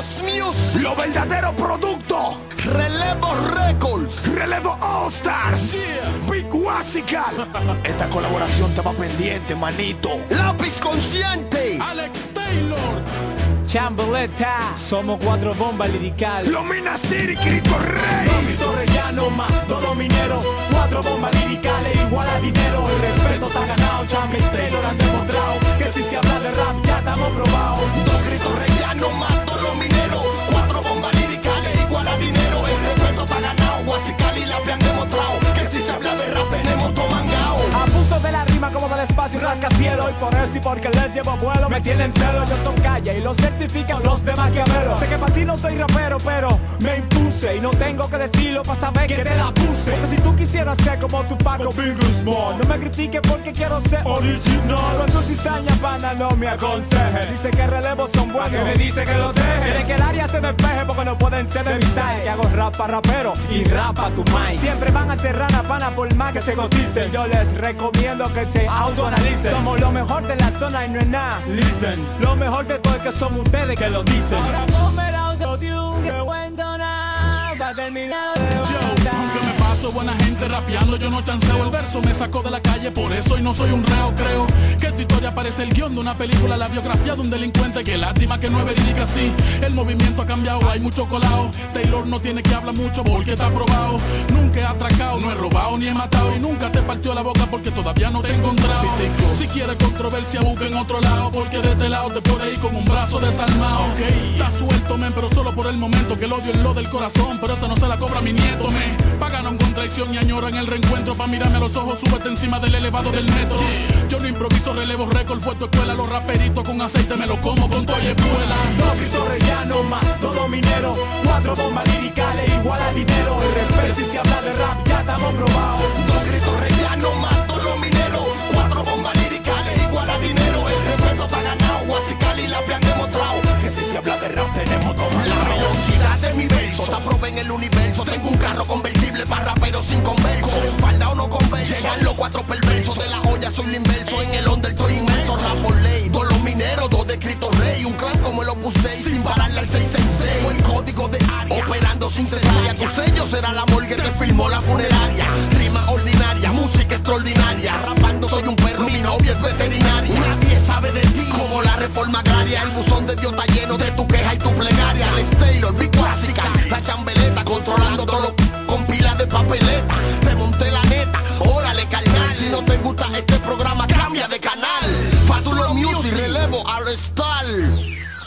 Music. Lo verdadero producto. Relevo Records. Relevo All Stars. Big Wasical. Esta colaboración estaba pendiente, manito. Lápiz Consciente. Alex Taylor. Chambeleta, somos cuatro bombas lirical. Lomina City, Cristo Rey. Cristo Rellano, más todo minero. Cuatro bombas liricales del espacio y rascacielos Y por eso y porque les llevo vuelo Me tienen celo, yo son calle y lo certifican los de Maquiavelo Sé que para ti no soy rapero, pero me impuse. Y no tengo que decirlo para saber que te la puse. Porque si tú quisieras ser como tu Paco Bigger Small No me critiques porque quiero ser original. Con tu cizaña pana no me aconseje Dice que relevos son buenos, que me dice que lo deje Que el área se despeje porque no pueden ser de Que hago rap para rapero y rap pa' tu mind Siempre van a ser rana pana por más que se coticen. Yo les recomiendo que se autoanalicen. Somos lo mejor de la zona y no es nada. Listen, lo mejor de todo es que son ustedes que lo dicen. Ahora ponme el autotune que cuento nada. Va a terminar de Buena gente rapeando, yo no chanceo. El verso, me saco de la calle, por eso y no soy un reo, creo que tu historia parece el guion de una película, la biografía de un delincuente, que lástima que no es verídica así, el movimiento ha cambiado, hay mucho colado, Taylor no tiene que hablar mucho porque está probado, nunca he atracado, no he robado ni he matado, y nunca te partió la boca porque todavía no te he encontrado, si quieres controversia busca en otro lado, porque de este lado te puede ir con un brazo desarmado, suelto men, pero solo por el momento, que el odio es lo del corazón, pero eso no se la cobra mi nieto, me pagaron con traición y añoran el reencuentro, pa' mirarme a los ojos, súbete encima del elevado del metro, yo no improviso relevo récord, fue tu escuela, los raperitos con aceite me lo como con y espuela, Dos gritos rellenos más todo minero Cuatro bombas liricales igual a dinero El respeto si se habla de rap ya estamos probados Dos gritos rellenos, mato los mineros. Cuatro bombas liricales igual a dinero. El respeto está ganado. Guasical y la han demostrado Que si se habla de rap verso en el universo. Tengo un carro convertible para raperos sin converso. En falda o no converso. Llegan los cuatro perversos de la olla, soy el inverso. En el under estoy inmerso. Rap por ley. Dos los mineros, dos de Rey. Un clan como el Opus Dei. Sin pararle al 666. Tengo el código de área. Operando sin cesárea. Tu sello será la morgue que filmó la funeraria. Rima ordinaria, música extraordinaria. Rapando soy un perro, mi novia es veterinaria. Nadie sabe de ti como la reforma agraria. El buzón de Dios está lleno de tu queja y tu plegaria.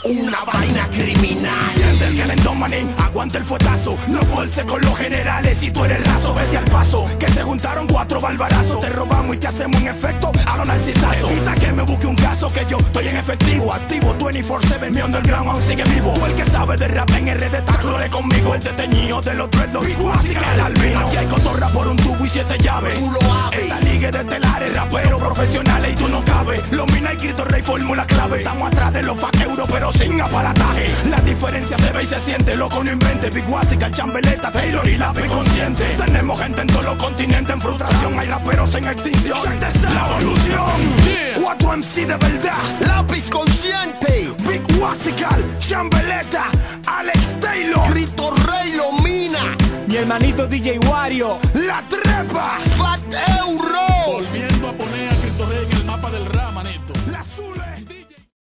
Una vaina criminal. Siente el calentón, manín, aguanta el fuetazo. No fuerce con los generales. Y tú eres raso Vete al paso, que se juntaron cuatro barbarazos Te robamos y te hacemos en efecto. A lo narcisazo. Evita que me busque un caso que yo estoy en efectivo. Activo 24-7, mi underground aún sigue vivo. El que sabe de rap en RD está clore conmigo. El deteñido de los truenos, así que el albino. Aquí hay cotorra por un tubo y siete llaves. Tú lo. Esta liga de telares, raperos profesionales y tú no Los mina y Cristo Rey fórmula clave. Estamos atrás de los faqueuros pero sin aparataje. La diferencia se ve y se siente, loco no invente Big Wasica, el chambeleta, Taylor y la consciente. Tenemos gente en todos los continentes en frustración. Hay raperos en extinción. La evolución. Cuatro MC de verdad. Lápiz consciente. Big Wasical, chambeleta, Alex Taylor. Cristo Rey lo mina. Mi hermanito DJ Wario. La trepa